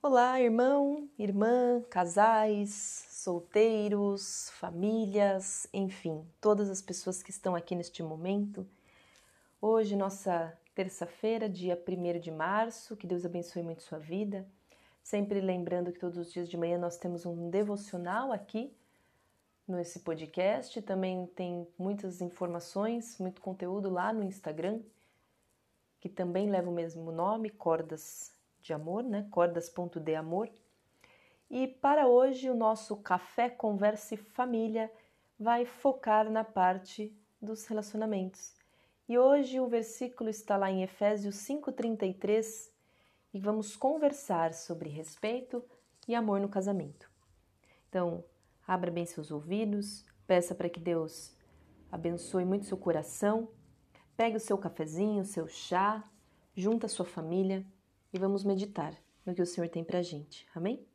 Olá, irmão, irmã, casais, solteiros, famílias, enfim, todas as pessoas que estão aqui neste momento. Hoje, nossa terça-feira, dia 1 de março, que Deus abençoe muito sua vida. Sempre lembrando que todos os dias de manhã nós temos um devocional aqui nesse podcast. Também tem muitas informações, muito conteúdo lá no Instagram, que também leva o mesmo nome, Cordas de Amor, né? Cordas.de Amor. E para hoje o nosso Café Converse Família vai focar na parte dos relacionamentos. E hoje o versículo está lá em Efésios 5:33 e vamos conversar sobre respeito e amor no casamento. Então, abra bem seus ouvidos, peça para que Deus abençoe muito seu coração. Pegue o seu cafezinho, o seu chá, junta a sua família e vamos meditar no que o Senhor tem para gente. Amém?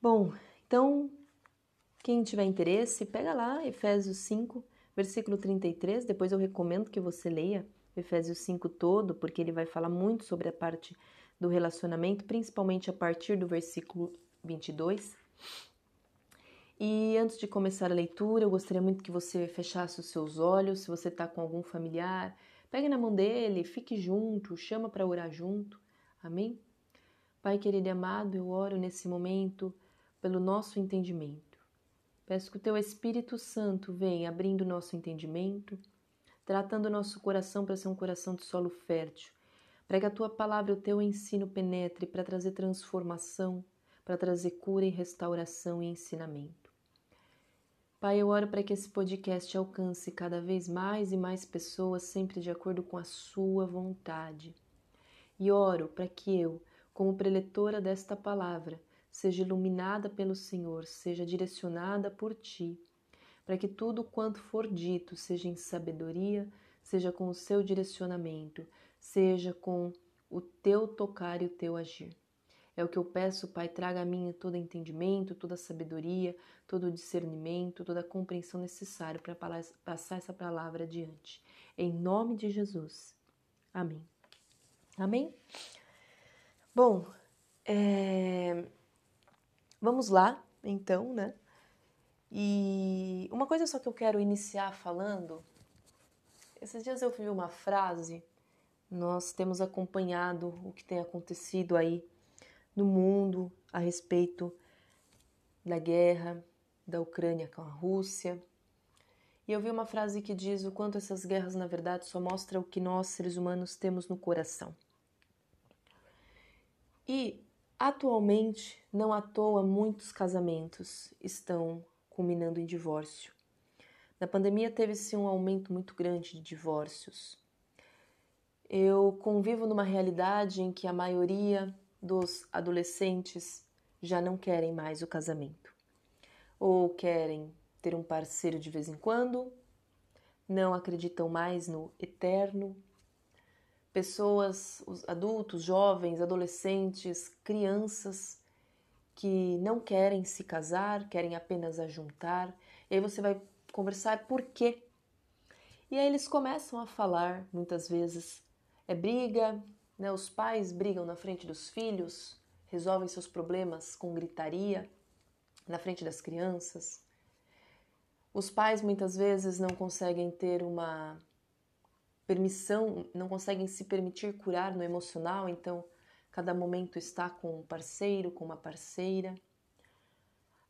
Bom, então, quem tiver interesse, pega lá Efésios 5, versículo 33. Depois eu recomendo que você leia Efésios 5 todo, porque ele vai falar muito sobre a parte do relacionamento, principalmente a partir do versículo 22. E antes de começar a leitura, eu gostaria muito que você fechasse os seus olhos, se você está com algum familiar, Pegue na mão dele, fique junto, chama para orar junto. Amém? Pai querido e amado, eu oro nesse momento pelo nosso entendimento. Peço que o teu Espírito Santo venha abrindo nosso entendimento, tratando o nosso coração para ser um coração de solo fértil, para que a tua palavra, o teu ensino penetre para trazer transformação, para trazer cura e restauração e ensinamento. Pai, eu oro para que esse podcast alcance cada vez mais e mais pessoas, sempre de acordo com a Sua vontade. E oro para que eu, como preletora desta palavra, seja iluminada pelo Senhor, seja direcionada por Ti, para que tudo quanto for dito seja em sabedoria, seja com o seu direcionamento, seja com o teu tocar e o teu agir. É o que eu peço, Pai, traga a mim todo entendimento, toda sabedoria, todo discernimento, toda a compreensão necessária para passar essa palavra adiante. Em nome de Jesus. Amém. Amém? Bom, é... vamos lá, então, né? E uma coisa só que eu quero iniciar falando. Esses dias eu vi uma frase, nós temos acompanhado o que tem acontecido aí no mundo a respeito da guerra da Ucrânia com a Rússia. E eu vi uma frase que diz o quanto essas guerras, na verdade, só mostram o que nós, seres humanos, temos no coração. E, atualmente, não à toa, muitos casamentos estão culminando em divórcio. Na pandemia teve-se um aumento muito grande de divórcios. Eu convivo numa realidade em que a maioria dos adolescentes já não querem mais o casamento. Ou querem ter um parceiro de vez em quando, não acreditam mais no eterno. Pessoas, os adultos, jovens, adolescentes, crianças que não querem se casar, querem apenas ajuntar. E aí você vai conversar por quê? E aí eles começam a falar, muitas vezes, é briga, né? Os pais brigam na frente dos filhos, resolvem seus problemas com gritaria na frente das crianças. Os pais muitas vezes não conseguem ter uma permissão, não conseguem se permitir curar no emocional, então cada momento está com um parceiro, com uma parceira.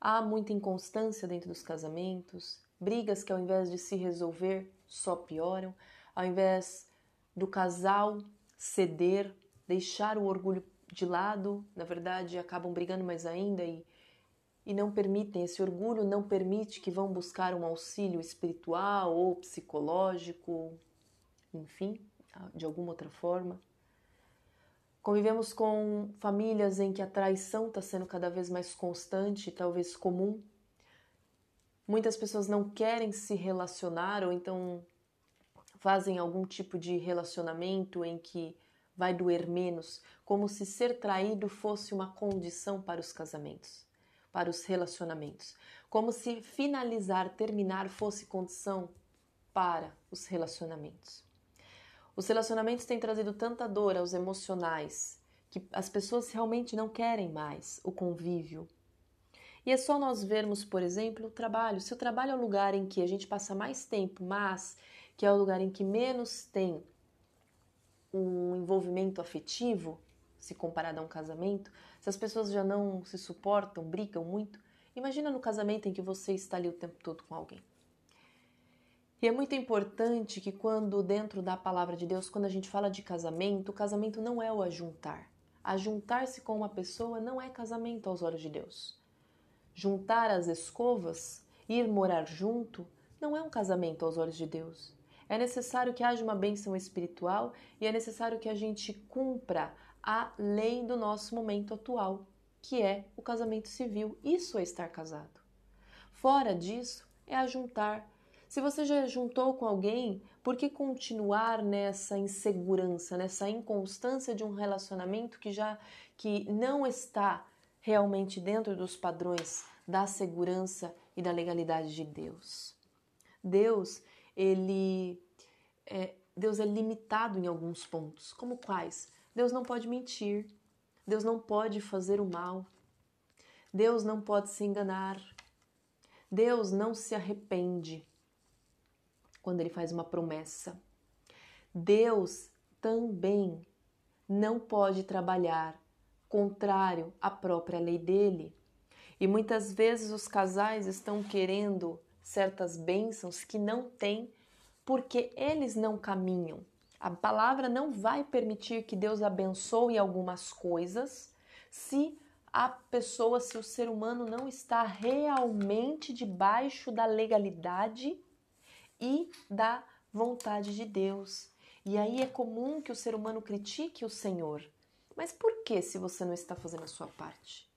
Há muita inconstância dentro dos casamentos, brigas que ao invés de se resolver só pioram, ao invés do casal ceder, deixar o orgulho de lado, na verdade acabam brigando mais ainda e, e não permitem, esse orgulho não permite que vão buscar um auxílio espiritual ou psicológico, enfim, de alguma outra forma. Convivemos com famílias em que a traição está sendo cada vez mais constante, talvez comum. Muitas pessoas não querem se relacionar ou então fazem algum tipo de relacionamento em que vai doer menos, como se ser traído fosse uma condição para os casamentos, para os relacionamentos, como se finalizar, terminar fosse condição para os relacionamentos. Os relacionamentos têm trazido tanta dor aos emocionais que as pessoas realmente não querem mais o convívio. E é só nós vermos, por exemplo, o trabalho. Se o trabalho é o lugar em que a gente passa mais tempo, mas que é o lugar em que menos tem um envolvimento afetivo, se comparado a um casamento, se as pessoas já não se suportam, brigam muito, imagina no casamento em que você está ali o tempo todo com alguém. E é muito importante que quando dentro da palavra de Deus, quando a gente fala de casamento, o casamento não é o ajuntar. Ajuntar-se com uma pessoa não é casamento aos olhos de Deus. Juntar as escovas, ir morar junto, não é um casamento aos olhos de Deus. É necessário que haja uma bênção espiritual e é necessário que a gente cumpra a lei do nosso momento atual, que é o casamento civil. Isso é estar casado. Fora disso, é ajuntar se você já juntou com alguém, por que continuar nessa insegurança, nessa inconstância de um relacionamento que já que não está realmente dentro dos padrões da segurança e da legalidade de Deus? Deus, ele é, Deus é limitado em alguns pontos, como quais? Deus não pode mentir, Deus não pode fazer o mal, Deus não pode se enganar, Deus não se arrepende quando ele faz uma promessa. Deus também não pode trabalhar contrário à própria lei dele. E muitas vezes os casais estão querendo certas bênçãos que não têm porque eles não caminham. A palavra não vai permitir que Deus abençoe algumas coisas se a pessoa, se o ser humano não está realmente debaixo da legalidade e da vontade de Deus. E aí é comum que o ser humano critique o Senhor. Mas por que se você não está fazendo a sua parte?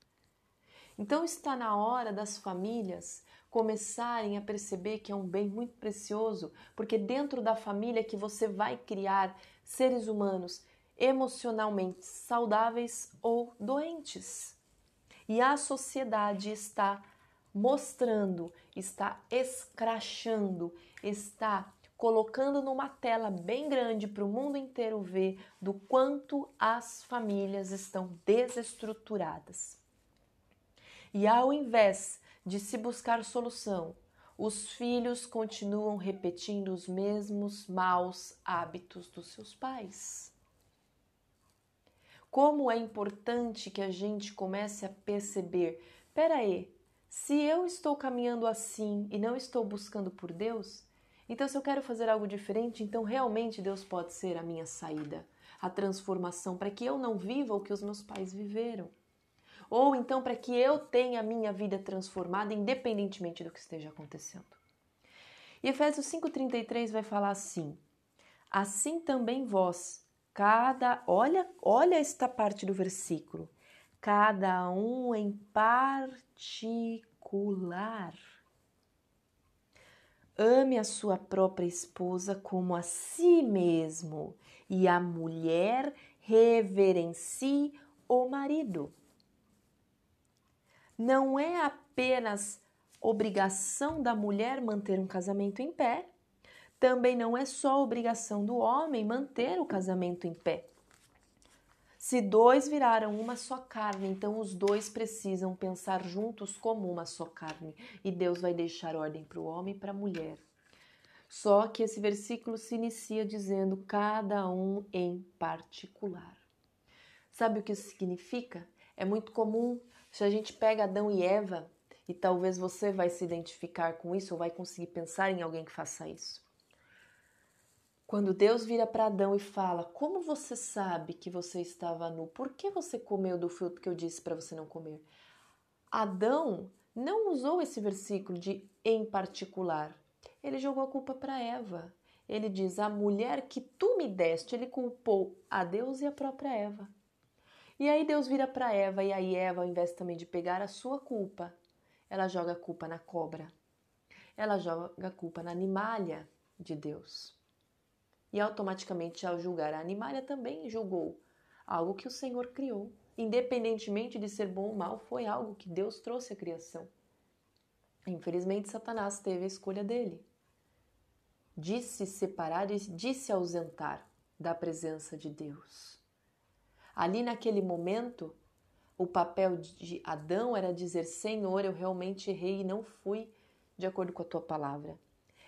Então está na hora das famílias começarem a perceber que é um bem muito precioso, porque dentro da família que você vai criar seres humanos emocionalmente saudáveis ou doentes. E a sociedade está mostrando, está escrachando, está colocando numa tela bem grande para o mundo inteiro ver do quanto as famílias estão desestruturadas. E ao invés de se buscar solução, os filhos continuam repetindo os mesmos maus hábitos dos seus pais. Como é importante que a gente comece a perceber: peraí, se eu estou caminhando assim e não estou buscando por Deus, então se eu quero fazer algo diferente, então realmente Deus pode ser a minha saída, a transformação para que eu não viva o que os meus pais viveram. Ou então para que eu tenha a minha vida transformada independentemente do que esteja acontecendo. E Efésios 5:33 vai falar assim: Assim também vós, cada, olha, olha esta parte do versículo cada um em particular. Ame a sua própria esposa como a si mesmo, e a mulher reverencie o marido. Não é apenas obrigação da mulher manter um casamento em pé, também não é só obrigação do homem manter o casamento em pé. Se dois viraram uma só carne, então os dois precisam pensar juntos como uma só carne, e Deus vai deixar ordem para o homem e para a mulher. Só que esse versículo se inicia dizendo cada um em particular. Sabe o que isso significa? É muito comum se a gente pega Adão e Eva, e talvez você vai se identificar com isso ou vai conseguir pensar em alguém que faça isso. Quando Deus vira para Adão e fala: Como você sabe que você estava nu? Por que você comeu do fruto que eu disse para você não comer? Adão não usou esse versículo de em particular. Ele jogou a culpa para Eva. Ele diz: A mulher que tu me deste, ele culpou a Deus e a própria Eva. E aí Deus vira para Eva, e aí Eva, ao invés também de pegar a sua culpa, ela joga a culpa na cobra. Ela joga a culpa na animalha de Deus e automaticamente, ao julgar a animalha, também julgou algo que o Senhor criou. Independentemente de ser bom ou mal, foi algo que Deus trouxe à criação. Infelizmente, Satanás teve a escolha dele de se separar e de se ausentar da presença de Deus. Ali naquele momento, o papel de Adão era dizer: Senhor, eu realmente errei e não fui de acordo com a tua palavra.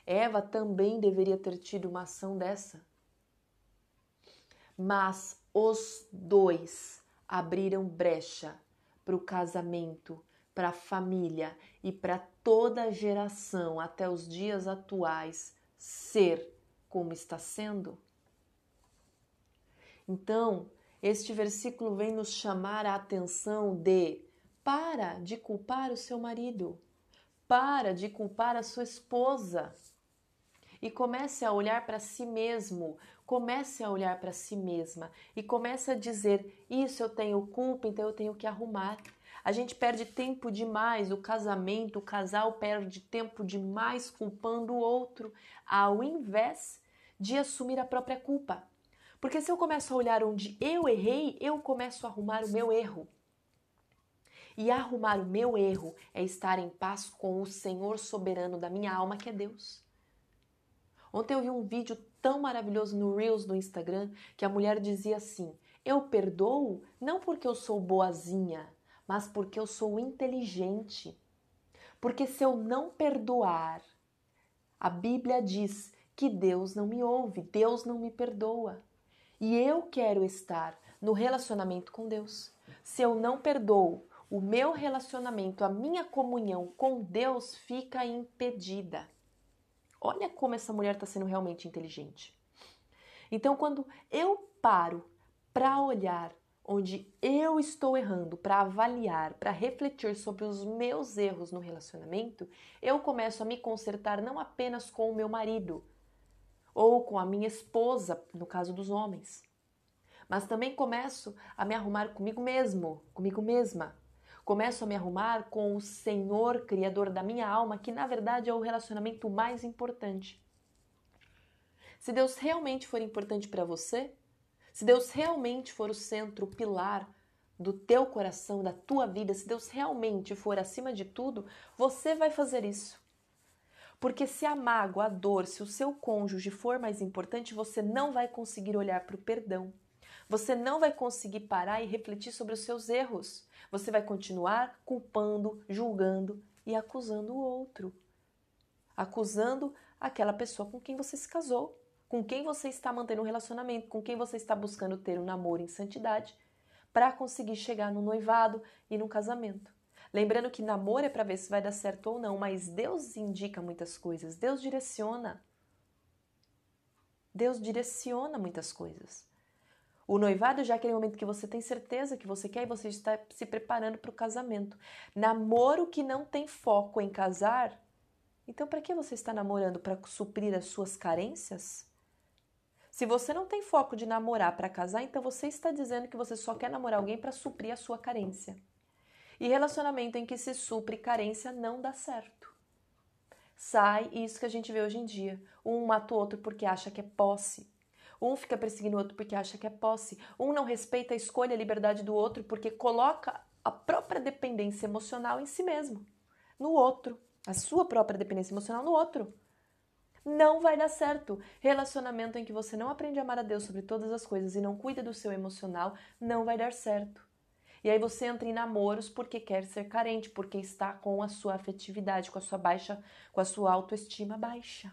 Eva também deveria ter tido uma ação dessa. Mas os dois abriram brecha para o casamento, para a família e para toda a geração até os dias atuais ser como está sendo. Então, este versículo vem nos chamar a atenção de para de culpar o seu marido, para de culpar a sua esposa e comece a olhar para si mesmo, comece a olhar para si mesma e comece a dizer: Isso eu tenho culpa, então eu tenho que arrumar. A gente perde tempo demais, o casamento, o casal perde tempo demais culpando o outro, ao invés de assumir a própria culpa. Porque se eu começo a olhar onde eu errei, eu começo a arrumar o meu erro. E arrumar o meu erro é estar em paz com o Senhor soberano da minha alma, que é Deus. Ontem eu vi um vídeo tão maravilhoso no Reels do Instagram que a mulher dizia assim: Eu perdoo não porque eu sou boazinha, mas porque eu sou inteligente. Porque se eu não perdoar, a Bíblia diz que Deus não me ouve, Deus não me perdoa. E eu quero estar no relacionamento com Deus. Se eu não perdoo, o meu relacionamento, a minha comunhão com Deus fica impedida. Olha como essa mulher está sendo realmente inteligente. Então, quando eu paro para olhar onde eu estou errando, para avaliar, para refletir sobre os meus erros no relacionamento, eu começo a me consertar não apenas com o meu marido, ou com a minha esposa, no caso dos homens. Mas também começo a me arrumar comigo mesmo, comigo mesma. Começo a me arrumar com o Senhor, Criador da minha alma, que na verdade é o relacionamento mais importante. Se Deus realmente for importante para você, se Deus realmente for o centro, o pilar do teu coração, da tua vida, se Deus realmente for acima de tudo, você vai fazer isso. Porque se a mágoa, a dor, se o seu cônjuge for mais importante, você não vai conseguir olhar para o perdão. Você não vai conseguir parar e refletir sobre os seus erros. Você vai continuar culpando, julgando e acusando o outro. Acusando aquela pessoa com quem você se casou, com quem você está mantendo um relacionamento, com quem você está buscando ter um namoro em santidade, para conseguir chegar no noivado e no casamento. Lembrando que namoro é para ver se vai dar certo ou não, mas Deus indica muitas coisas, Deus direciona. Deus direciona muitas coisas. O noivado já é aquele momento que você tem certeza que você quer e você está se preparando para o casamento. Namoro que não tem foco em casar, então para que você está namorando? Para suprir as suas carências? Se você não tem foco de namorar para casar, então você está dizendo que você só quer namorar alguém para suprir a sua carência. E relacionamento em que se supre carência não dá certo. Sai isso que a gente vê hoje em dia. Um mata o outro porque acha que é posse. Um fica perseguindo o outro porque acha que é posse. Um não respeita a escolha e a liberdade do outro porque coloca a própria dependência emocional em si mesmo, no outro. A sua própria dependência emocional no outro. Não vai dar certo. Relacionamento em que você não aprende a amar a Deus sobre todas as coisas e não cuida do seu emocional, não vai dar certo. E aí você entra em namoros porque quer ser carente, porque está com a sua afetividade, com a sua baixa, com a sua autoestima baixa.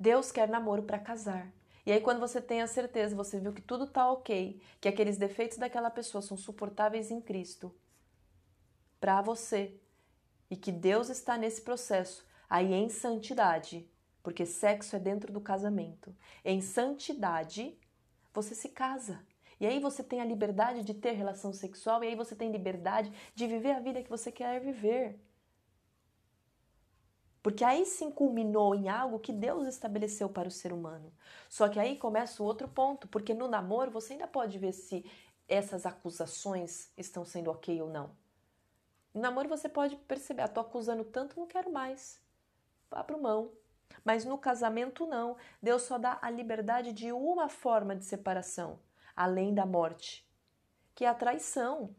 Deus quer namoro para casar. E aí quando você tem a certeza, você viu que tudo tá OK, que aqueles defeitos daquela pessoa são suportáveis em Cristo para você e que Deus está nesse processo aí em santidade, porque sexo é dentro do casamento. Em santidade, você se casa. E aí você tem a liberdade de ter relação sexual, e aí você tem liberdade de viver a vida que você quer viver. Porque aí sim culminou em algo que Deus estabeleceu para o ser humano. Só que aí começa o outro ponto, porque no namoro você ainda pode ver se essas acusações estão sendo ok ou não. No namoro você pode perceber, ah, tô acusando tanto, não quero mais. Pro mão. Mas no casamento não. Deus só dá a liberdade de uma forma de separação além da morte, que é a traição.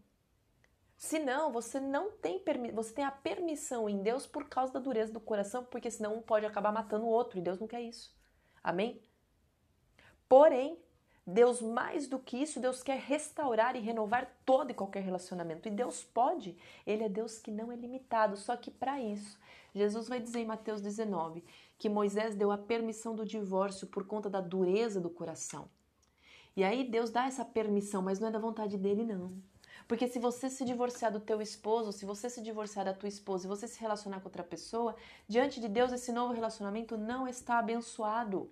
Senão, você não tem você tem a permissão em Deus por causa da dureza do coração, porque senão um pode acabar matando o outro, e Deus não quer isso. Amém? Porém, Deus, mais do que isso, Deus quer restaurar e renovar todo e qualquer relacionamento. E Deus pode. Ele é Deus que não é limitado. Só que para isso, Jesus vai dizer em Mateus 19 que Moisés deu a permissão do divórcio por conta da dureza do coração. E aí Deus dá essa permissão, mas não é da vontade dele, não. Porque se você se divorciar do teu esposo, se você se divorciar da tua esposa e você se relacionar com outra pessoa, diante de Deus esse novo relacionamento não está abençoado.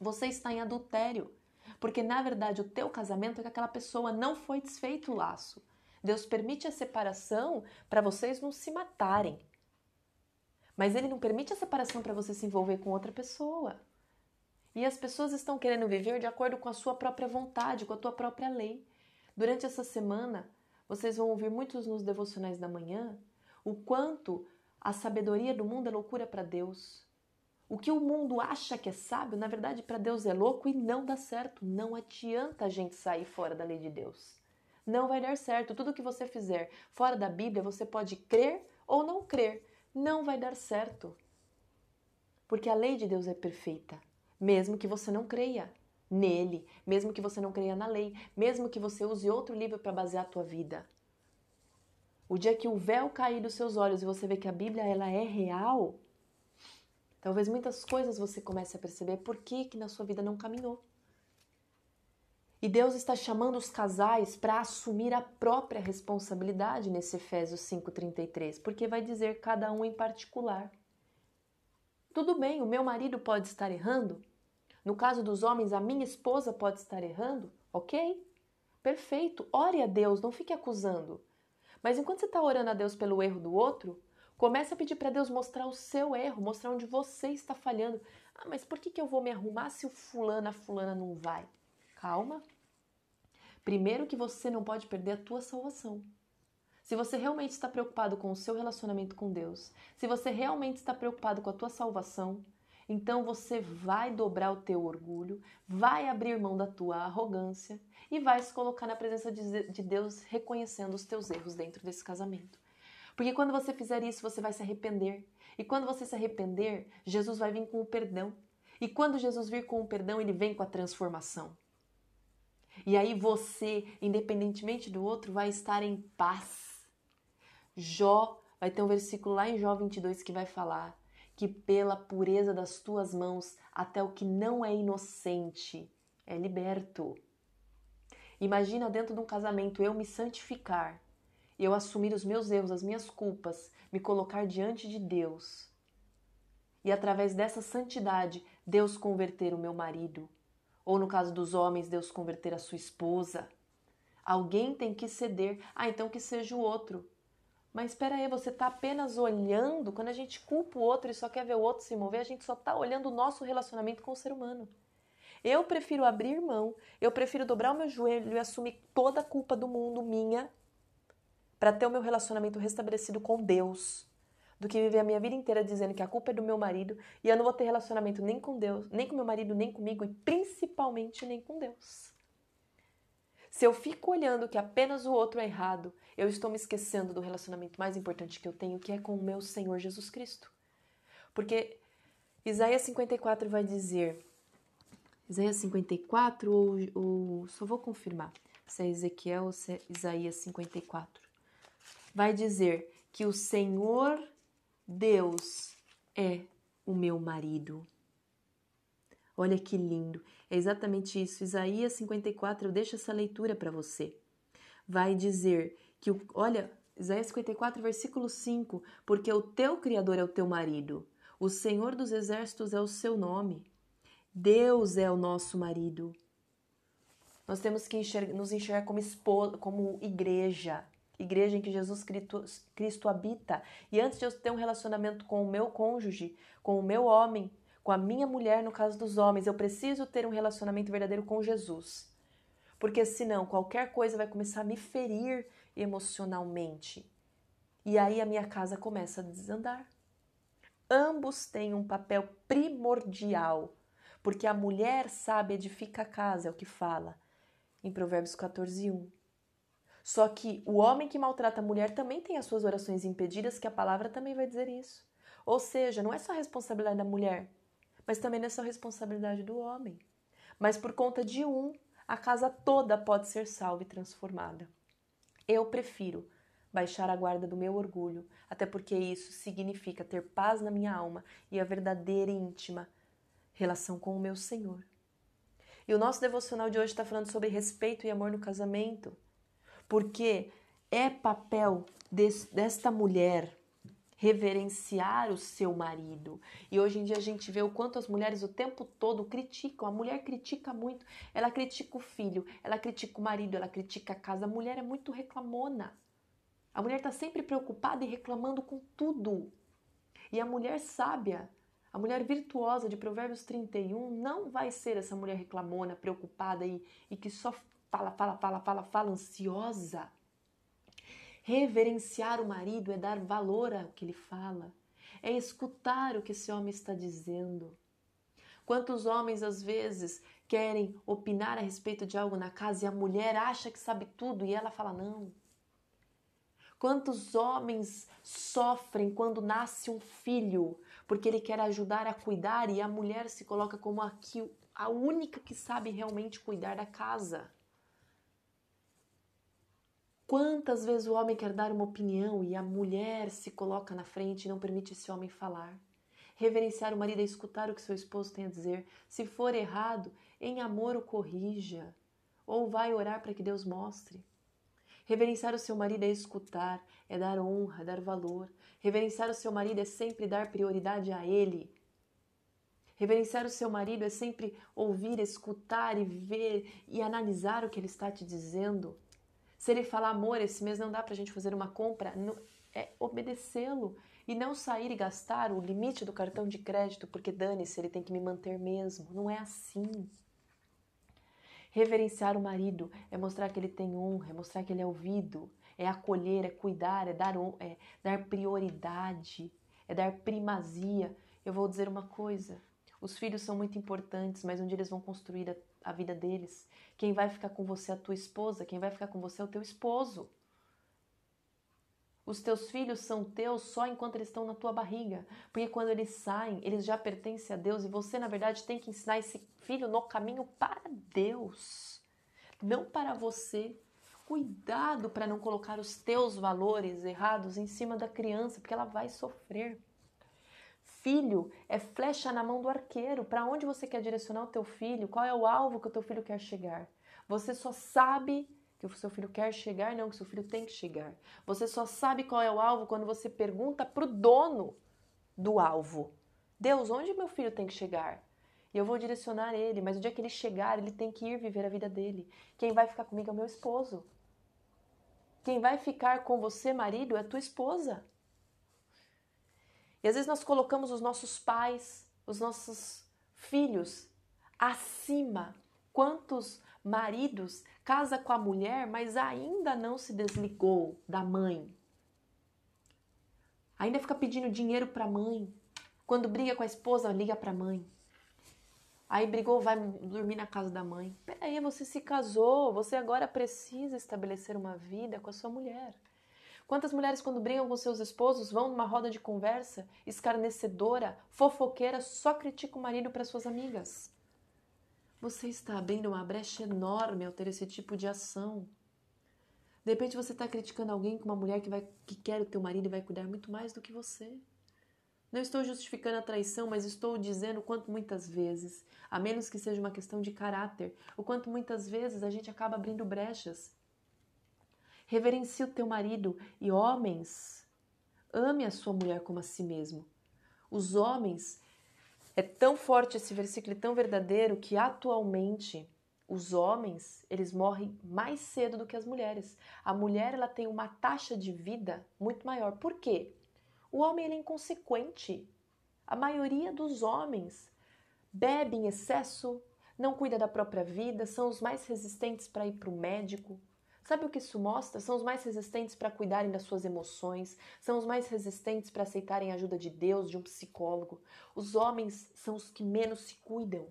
Você está em adultério. Porque na verdade o teu casamento é que aquela pessoa não foi desfeito o laço. Deus permite a separação para vocês não se matarem. Mas ele não permite a separação para você se envolver com outra pessoa. E as pessoas estão querendo viver de acordo com a sua própria vontade, com a tua própria lei. Durante essa semana, vocês vão ouvir muitos nos devocionais da manhã o quanto a sabedoria do mundo é loucura para Deus. O que o mundo acha que é sábio, na verdade, para Deus é louco e não dá certo. Não adianta a gente sair fora da lei de Deus. Não vai dar certo. Tudo que você fizer fora da Bíblia, você pode crer ou não crer. Não vai dar certo. Porque a lei de Deus é perfeita, mesmo que você não creia nele, mesmo que você não creia na lei, mesmo que você use outro livro para basear a tua vida. O dia que o véu cair dos seus olhos e você vê que a Bíblia ela é real, Talvez muitas coisas você comece a perceber por que, que na sua vida não caminhou. E Deus está chamando os casais para assumir a própria responsabilidade nesse Efésios 5:33, porque vai dizer cada um em particular. Tudo bem, o meu marido pode estar errando. No caso dos homens, a minha esposa pode estar errando, ok? Perfeito. Ore a Deus, não fique acusando. Mas enquanto você está orando a Deus pelo erro do outro, Comece a pedir para Deus mostrar o seu erro, mostrar onde você está falhando. Ah, mas por que, que eu vou me arrumar se o fulano, a fulana não vai? Calma. Primeiro que você não pode perder a tua salvação. Se você realmente está preocupado com o seu relacionamento com Deus, se você realmente está preocupado com a tua salvação, então você vai dobrar o teu orgulho, vai abrir mão da tua arrogância e vai se colocar na presença de Deus reconhecendo os teus erros dentro desse casamento. Porque quando você fizer isso, você vai se arrepender. E quando você se arrepender, Jesus vai vir com o perdão. E quando Jesus vir com o perdão, ele vem com a transformação. E aí você, independentemente do outro, vai estar em paz. Jó, vai ter um versículo lá em Jó 22 que vai falar que pela pureza das tuas mãos, até o que não é inocente é liberto. Imagina dentro de um casamento eu me santificar eu assumir os meus erros, as minhas culpas, me colocar diante de Deus. E através dessa santidade, Deus converter o meu marido. Ou no caso dos homens, Deus converter a sua esposa. Alguém tem que ceder. Ah, então que seja o outro. Mas espera aí, você está apenas olhando. Quando a gente culpa o outro e só quer ver o outro se mover, a gente só está olhando o nosso relacionamento com o ser humano. Eu prefiro abrir mão, eu prefiro dobrar o meu joelho e assumir toda a culpa do mundo minha para ter o meu relacionamento restabelecido com Deus, do que viver a minha vida inteira dizendo que a culpa é do meu marido e eu não vou ter relacionamento nem com Deus, nem com meu marido, nem comigo e principalmente nem com Deus. Se eu fico olhando que apenas o outro é errado, eu estou me esquecendo do relacionamento mais importante que eu tenho, que é com o meu Senhor Jesus Cristo. Porque Isaías 54 vai dizer, Isaías 54, ou, ou só vou confirmar se é Ezequiel ou se é Isaías 54 vai dizer que o Senhor Deus é o meu marido. Olha que lindo. É exatamente isso. Isaías 54, eu deixo essa leitura para você. Vai dizer que, olha, Isaías 54, versículo 5: Porque o teu Criador é o teu marido, o Senhor dos exércitos é o seu nome, Deus é o nosso marido. Nós temos que enxergar, nos enxergar como, esposa, como igreja, igreja em que Jesus Cristo, Cristo habita. E antes de eu ter um relacionamento com o meu cônjuge, com o meu homem, com a minha mulher, no caso dos homens, eu preciso ter um relacionamento verdadeiro com Jesus. Porque senão qualquer coisa vai começar a me ferir emocionalmente. E aí a minha casa começa a desandar. Ambos têm um papel primordial, porque a mulher sabe edifica a casa, é o que fala em Provérbios 14, 1. Só que o homem que maltrata a mulher também tem as suas orações impedidas, que a palavra também vai dizer isso. Ou seja, não é só a responsabilidade da mulher, Mas também não é só responsabilidade do homem. Mas por conta de um, a casa toda pode ser salva e transformada. Eu prefiro baixar a guarda do meu orgulho, até porque isso significa ter paz na minha alma e a verdadeira e íntima relação com o meu Senhor. E o nosso devocional de hoje está falando sobre respeito e amor no casamento, porque é papel desta mulher reverenciar o seu marido. E hoje em dia a gente vê o quanto as mulheres o tempo todo criticam. A mulher critica muito. Ela critica o filho, ela critica o marido, ela critica a casa. A mulher é muito reclamona. A mulher está sempre preocupada e reclamando com tudo. E a mulher sábia, a mulher virtuosa de Provérbios 31 não vai ser essa mulher reclamona, preocupada e, e que só fala, fala, fala, fala, fala, ansiosa. Reverenciar o marido é dar valor ao que ele fala, é escutar o que esse homem está dizendo. Quantos homens às vezes querem opinar a respeito de algo na casa e a mulher acha que sabe tudo e ela fala não. Quantos homens sofrem quando nasce um filho porque ele quer ajudar a cuidar e a mulher se coloca como aqui, a única que sabe realmente cuidar da casa? Quantas vezes o homem quer dar uma opinião e a mulher se coloca na frente e não permite esse homem falar? Reverenciar o marido é escutar o que seu esposo tem a dizer. Se for errado, em amor o corrija. Ou vai orar para que Deus mostre. Reverenciar o seu marido é escutar, é dar honra, é dar valor. Reverenciar o seu marido é sempre dar prioridade a ele. Reverenciar o seu marido é sempre ouvir, escutar e ver e analisar o que ele está te dizendo. Se ele falar, amor, esse mês não dá para a gente fazer uma compra, é obedecê-lo e não sair e gastar o limite do cartão de crédito porque dane-se, ele tem que me manter mesmo. Não é assim. Reverenciar o marido é mostrar que ele tem honra, é mostrar que ele é ouvido, é acolher, é cuidar, é dar, é dar prioridade, é dar primazia. Eu vou dizer uma coisa: os filhos são muito importantes, mas dia eles vão construir a, a vida deles. Quem vai ficar com você é a tua esposa, quem vai ficar com você é o teu esposo. Os teus filhos são teus só enquanto eles estão na tua barriga, porque quando eles saem, eles já pertencem a Deus e você, na verdade, tem que ensinar esse filho no caminho para Deus, não para você. Cuidado para não colocar os teus valores errados em cima da criança, porque ela vai sofrer. Filho é flecha na mão do arqueiro. Para onde você quer direcionar o teu filho? Qual é o alvo que o teu filho quer chegar? Você só sabe que o seu filho quer chegar, não que o seu filho tem que chegar. Você só sabe qual é o alvo quando você pergunta para o dono do alvo: Deus, onde meu filho tem que chegar? E eu vou direcionar ele, mas o dia que ele chegar, ele tem que ir viver a vida dele. Quem vai ficar comigo é o meu esposo. Quem vai ficar com você, marido, é a tua esposa. E às vezes nós colocamos os nossos pais, os nossos filhos acima. Quantos maridos casa com a mulher, mas ainda não se desligou da mãe? Ainda fica pedindo dinheiro para a mãe. Quando briga com a esposa, liga para a mãe. Aí brigou, vai dormir na casa da mãe. Peraí, você se casou, você agora precisa estabelecer uma vida com a sua mulher. Quantas mulheres, quando brigam com seus esposos, vão numa roda de conversa escarnecedora, fofoqueira, só critica o marido para suas amigas? Você está abrindo uma brecha enorme ao ter esse tipo de ação. De repente você está criticando alguém com uma mulher que, vai, que quer o teu marido e vai cuidar muito mais do que você. Não estou justificando a traição, mas estou dizendo o quanto muitas vezes, a menos que seja uma questão de caráter, o quanto muitas vezes a gente acaba abrindo brechas Reverencie o teu marido e homens, ame a sua mulher como a si mesmo. Os homens, é tão forte esse versículo, tão verdadeiro que atualmente os homens, eles morrem mais cedo do que as mulheres. A mulher, ela tem uma taxa de vida muito maior. Por quê? O homem ele é inconsequente. A maioria dos homens bebe em excesso, não cuida da própria vida, são os mais resistentes para ir para o médico, Sabe o que isso mostra? São os mais resistentes para cuidarem das suas emoções, são os mais resistentes para aceitarem a ajuda de Deus, de um psicólogo. Os homens são os que menos se cuidam.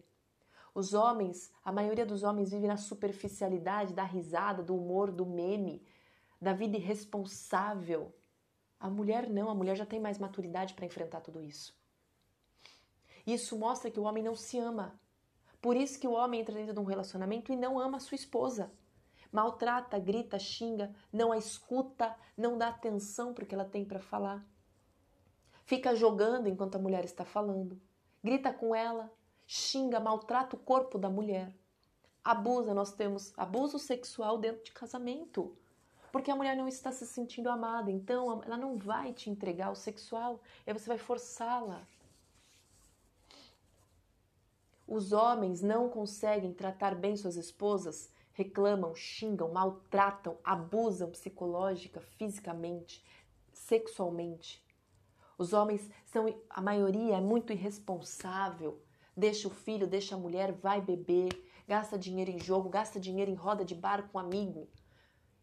Os homens, a maioria dos homens vive na superficialidade da risada, do humor, do meme, da vida irresponsável. A mulher não, a mulher já tem mais maturidade para enfrentar tudo isso. Isso mostra que o homem não se ama. Por isso que o homem entra dentro de um relacionamento e não ama a sua esposa. Maltrata, grita, xinga, não a escuta, não dá atenção para o que ela tem para falar. Fica jogando enquanto a mulher está falando. Grita com ela, xinga, maltrata o corpo da mulher. Abusa, nós temos abuso sexual dentro de casamento. Porque a mulher não está se sentindo amada, então ela não vai te entregar o sexual, aí você vai forçá-la. Os homens não conseguem tratar bem suas esposas, reclamam, xingam, maltratam, abusam psicológica, fisicamente, sexualmente. Os homens são, a maioria é muito irresponsável, deixa o filho, deixa a mulher, vai beber, gasta dinheiro em jogo, gasta dinheiro em roda de bar com amigo.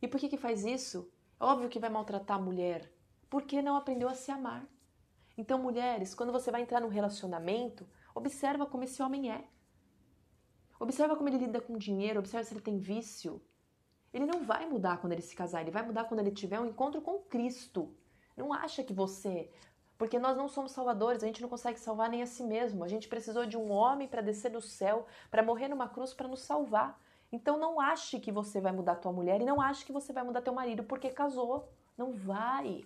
E por que que faz isso? É óbvio que vai maltratar a mulher, porque não aprendeu a se amar. Então, mulheres, quando você vai entrar num relacionamento, observa como esse homem é. Observa como ele lida com dinheiro, observa se ele tem vício. Ele não vai mudar quando ele se casar, ele vai mudar quando ele tiver um encontro com Cristo. Não acha que você. Porque nós não somos salvadores, a gente não consegue salvar nem a si mesmo. A gente precisou de um homem para descer do céu, para morrer numa cruz para nos salvar. Então não ache que você vai mudar tua mulher e não ache que você vai mudar teu marido porque casou. Não vai.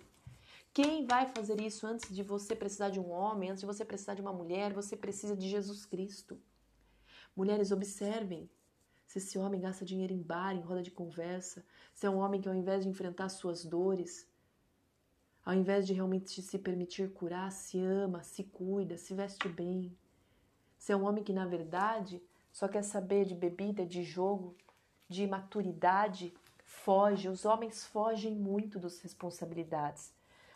Quem vai fazer isso antes de você precisar de um homem, antes de você precisar de uma mulher? Você precisa de Jesus Cristo. Mulheres, observem se esse homem gasta dinheiro em bar, em roda de conversa, se é um homem que ao invés de enfrentar suas dores, ao invés de realmente se permitir curar, se ama, se cuida, se veste bem. Se é um homem que, na verdade, só quer saber de bebida, de jogo, de maturidade, foge. Os homens fogem muito das responsabilidades.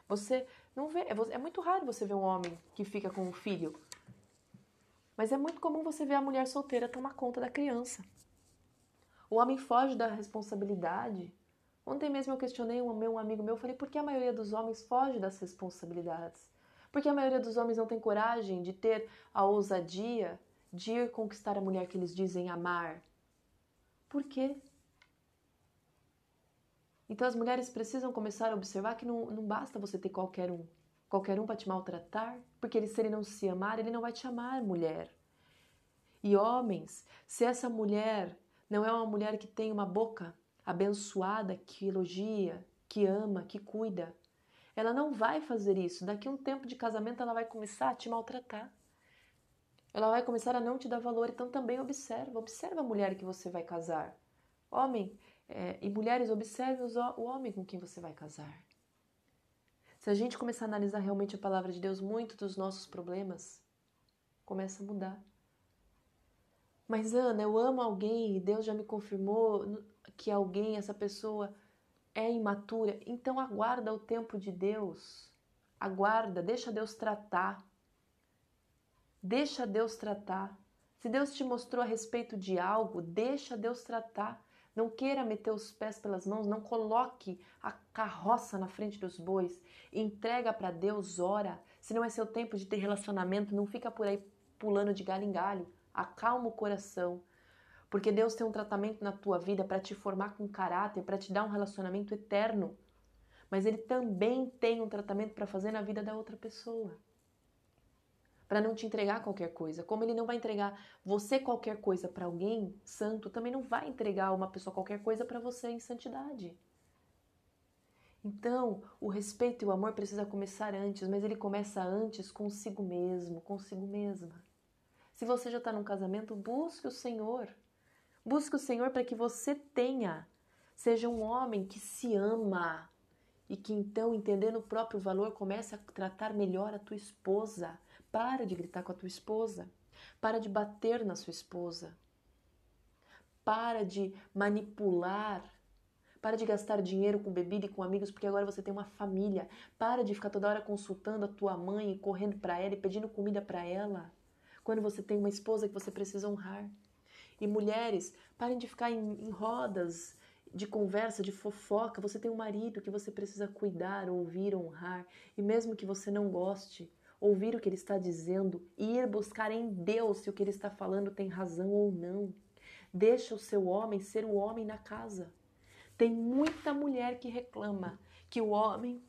Você não vê, é, é muito raro você ver um homem que fica com um filho, mas é muito comum você ver a mulher solteira tomar conta da criança. O homem foge da responsabilidade. Ontem mesmo eu questionei um meu um amigo meu, falei por que a maioria dos homens foge das responsabilidades? Porque a maioria dos homens não tem coragem de ter a ousadia de ir conquistar a mulher que eles dizem amar. Por quê? Então as mulheres precisam começar a observar que não, não basta você ter qualquer um. Qualquer um para te maltratar, porque ele, se ele não se amar, ele não vai te amar, mulher. E homens, se essa mulher não é uma mulher que tem uma boca abençoada, que elogia, que ama, que cuida, ela não vai fazer isso. Daqui um tempo de casamento ela vai começar a te maltratar ela vai começar a não te dar valor. Então também observa, observa a mulher que você vai casar. Homem é, e mulheres, observe o homem com quem você vai casar. Se a gente começar a analisar realmente a palavra de Deus, muitos dos nossos problemas começam a mudar. Mas Ana, eu amo alguém e Deus já me confirmou que alguém, essa pessoa é imatura. Então aguarda o tempo de Deus. Aguarda, deixa Deus tratar. Deixa Deus tratar. Se Deus te mostrou a respeito de algo, deixa Deus tratar. Não queira meter os pés pelas mãos, não coloque a carroça na frente dos bois. Entrega para Deus, ora. Se não é seu tempo de ter relacionamento, não fica por aí pulando de galho em galho. Acalma o coração. Porque Deus tem um tratamento na tua vida para te formar com caráter, para te dar um relacionamento eterno. Mas Ele também tem um tratamento para fazer na vida da outra pessoa para não te entregar qualquer coisa. Como ele não vai entregar você qualquer coisa para alguém santo, também não vai entregar uma pessoa qualquer coisa para você em santidade. Então, o respeito e o amor precisa começar antes, mas ele começa antes consigo mesmo, consigo mesma. Se você já está num casamento, busque o Senhor. Busque o Senhor para que você tenha, seja um homem que se ama e que então, entendendo o próprio valor, comece a tratar melhor a tua esposa, para de gritar com a tua esposa. Para de bater na sua esposa. Para de manipular. Para de gastar dinheiro com bebida e com amigos porque agora você tem uma família. Para de ficar toda hora consultando a tua mãe e correndo para ela e pedindo comida para ela. Quando você tem uma esposa que você precisa honrar. E mulheres, parem de ficar em, em rodas de conversa, de fofoca. Você tem um marido que você precisa cuidar, ouvir, honrar. E mesmo que você não goste, ouvir o que ele está dizendo e ir buscar em Deus se o que ele está falando tem razão ou não. Deixa o seu homem ser o homem na casa. Tem muita mulher que reclama que o homem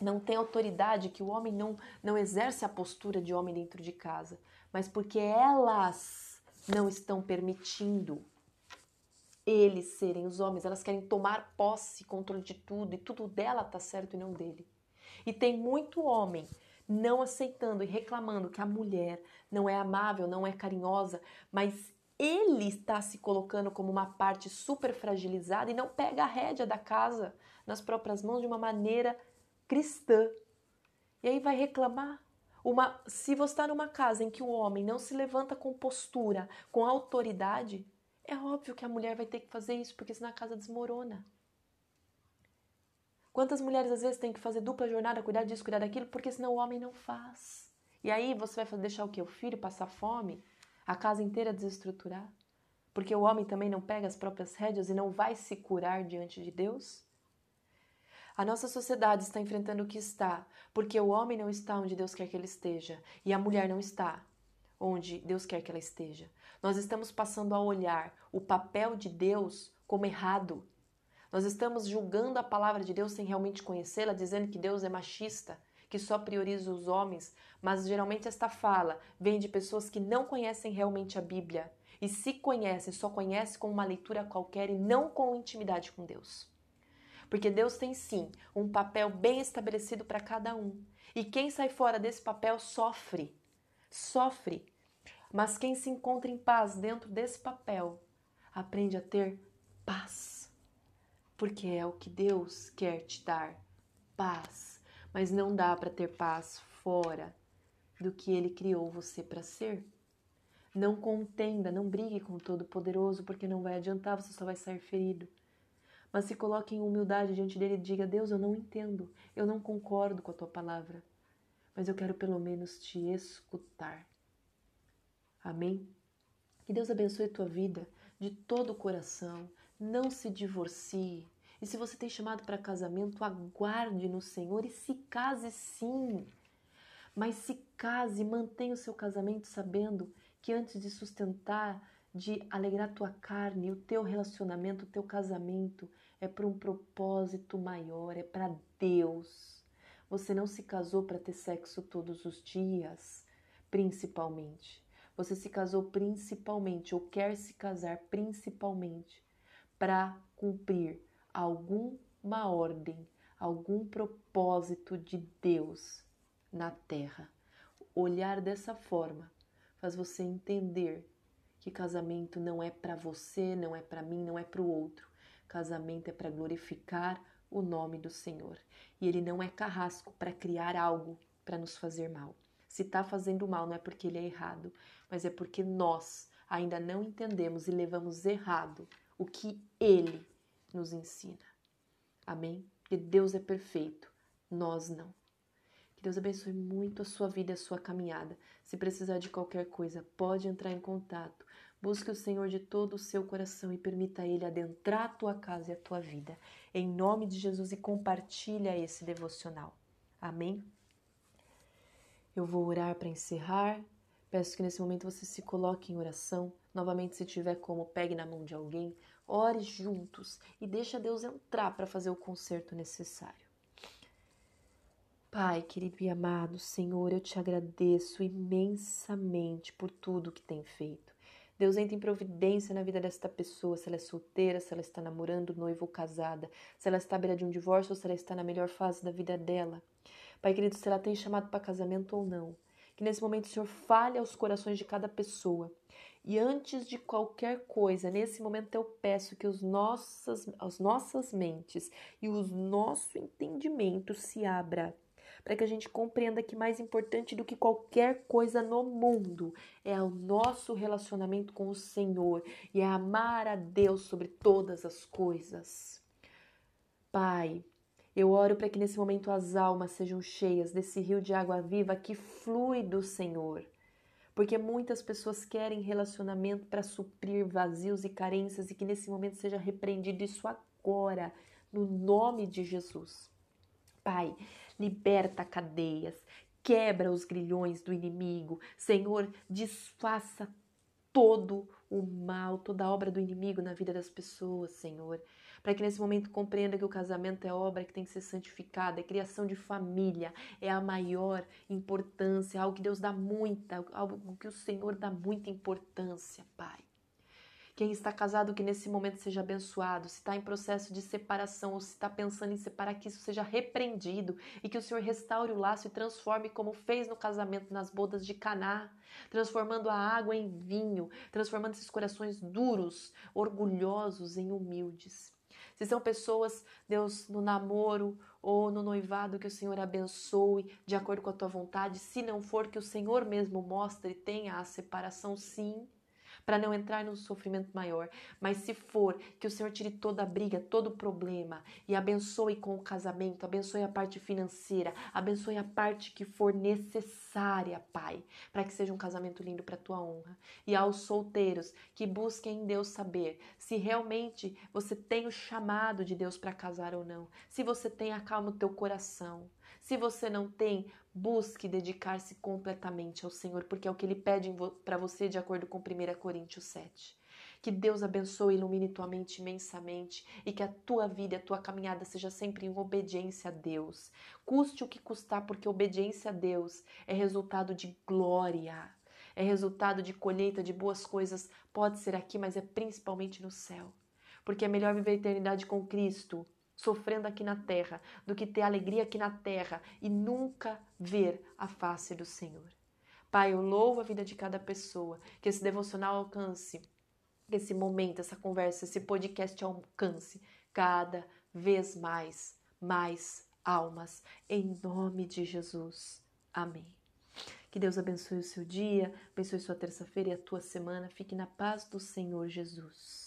não tem autoridade, que o homem não, não exerce a postura de homem dentro de casa. mas porque elas não estão permitindo eles serem os homens, elas querem tomar posse, controle de tudo e tudo dela tá certo e não dele. E tem muito homem não aceitando e reclamando que a mulher não é amável, não é carinhosa, mas ele está se colocando como uma parte super fragilizada e não pega a rédea da casa nas próprias mãos de uma maneira cristã. E aí vai reclamar. Uma, se você está numa casa em que o homem não se levanta com postura, com autoridade, é óbvio que a mulher vai ter que fazer isso, porque senão a casa desmorona. Quantas mulheres às vezes têm que fazer dupla jornada, cuidar disso, cuidar daquilo, porque senão o homem não faz. E aí você vai deixar o quê? O filho passar fome? A casa inteira desestruturar? Porque o homem também não pega as próprias rédeas e não vai se curar diante de Deus? A nossa sociedade está enfrentando o que está, porque o homem não está onde Deus quer que ele esteja e a mulher não está onde Deus quer que ela esteja. Nós estamos passando a olhar o papel de Deus como errado nós estamos julgando a palavra de Deus sem realmente conhecê-la, dizendo que Deus é machista, que só prioriza os homens, mas geralmente esta fala vem de pessoas que não conhecem realmente a Bíblia. E se conhecem, só conhecem com uma leitura qualquer e não com intimidade com Deus. Porque Deus tem sim um papel bem estabelecido para cada um. E quem sai fora desse papel sofre. Sofre. Mas quem se encontra em paz dentro desse papel aprende a ter paz porque é o que Deus quer te dar paz. Mas não dá para ter paz fora do que Ele criou você para ser. Não contenda, não brigue com o Todo-Poderoso, porque não vai adiantar, você só vai sair ferido. Mas se coloque em humildade diante dele e diga: Deus, eu não entendo, eu não concordo com a tua palavra, mas eu quero pelo menos te escutar. Amém? Que Deus abençoe tua vida de todo o coração. Não se divorcie. E se você tem chamado para casamento, aguarde no Senhor e se case sim. Mas se case, mantenha o seu casamento sabendo que antes de sustentar, de alegrar tua carne, o teu relacionamento, o teu casamento é para um propósito maior, é para Deus. Você não se casou para ter sexo todos os dias, principalmente. Você se casou principalmente ou quer se casar principalmente para cumprir alguma ordem, algum propósito de Deus na terra. Olhar dessa forma faz você entender que casamento não é para você, não é para mim, não é para o outro. Casamento é para glorificar o nome do Senhor. E ele não é carrasco para criar algo para nos fazer mal. Se está fazendo mal, não é porque ele é errado, mas é porque nós ainda não entendemos e levamos errado o que Ele nos ensina. Amém? Porque Deus é perfeito, nós não. Que Deus abençoe muito a sua vida, a sua caminhada. Se precisar de qualquer coisa, pode entrar em contato. Busque o Senhor de todo o seu coração e permita Ele adentrar a tua casa e a tua vida. Em nome de Jesus e compartilha esse devocional. Amém? Eu vou orar para encerrar. Peço que nesse momento você se coloque em oração. Novamente, se tiver como, pegue na mão de alguém, ore juntos e deixa Deus entrar para fazer o conserto necessário. Pai, querido e amado Senhor, eu te agradeço imensamente por tudo que tem feito. Deus entra em providência na vida desta pessoa, se ela é solteira, se ela está namorando, noivo ou casada, se ela está à beira de um divórcio ou se ela está na melhor fase da vida dela. Pai querido, se ela tem chamado para casamento ou não. Que nesse momento o Senhor fale aos corações de cada pessoa e antes de qualquer coisa, nesse momento eu peço que os nossas, as nossas mentes e o nosso entendimento se abra para que a gente compreenda que mais importante do que qualquer coisa no mundo é o nosso relacionamento com o Senhor e é amar a Deus sobre todas as coisas. Pai, eu oro para que nesse momento as almas sejam cheias desse rio de água viva que flui do Senhor porque muitas pessoas querem relacionamento para suprir vazios e carências e que nesse momento seja repreendido isso agora, no nome de Jesus. Pai, liberta cadeias, quebra os grilhões do inimigo. Senhor, desfaça todo o mal, toda a obra do inimigo na vida das pessoas, Senhor. Para que nesse momento compreenda que o casamento é obra que tem que ser santificada, é criação de família, é a maior importância, algo que Deus dá muita, algo que o Senhor dá muita importância, Pai. Quem está casado, que nesse momento seja abençoado. Se está em processo de separação ou se está pensando em separar, que isso seja repreendido e que o Senhor restaure o laço e transforme como fez no casamento nas bodas de Caná, transformando a água em vinho, transformando esses corações duros, orgulhosos em humildes. Se são pessoas, Deus, no namoro ou no noivado, que o Senhor abençoe de acordo com a tua vontade. Se não for, que o Senhor mesmo mostre tenha a separação, sim para não entrar num sofrimento maior. Mas se for, que o Senhor tire toda a briga, todo o problema e abençoe com o casamento, abençoe a parte financeira, abençoe a parte que for necessária, Pai, para que seja um casamento lindo para tua honra. E aos solteiros que busquem em Deus saber se realmente você tem o chamado de Deus para casar ou não, se você tem a calma no teu coração. Se você não tem, busque dedicar-se completamente ao Senhor, porque é o que Ele pede para você, de acordo com 1 Coríntios 7. Que Deus abençoe e ilumine tua mente imensamente e que a tua vida, a tua caminhada seja sempre em obediência a Deus. Custe o que custar, porque obediência a Deus é resultado de glória, é resultado de colheita de boas coisas. Pode ser aqui, mas é principalmente no céu. Porque é melhor viver a eternidade com Cristo sofrendo aqui na terra do que ter alegria aqui na terra e nunca ver a face do Senhor. Pai, eu louvo a vida de cada pessoa, que esse devocional alcance, que esse momento, essa conversa, esse podcast alcance cada vez mais, mais almas, em nome de Jesus. Amém. Que Deus abençoe o seu dia, abençoe sua terça-feira e a tua semana. Fique na paz do Senhor Jesus.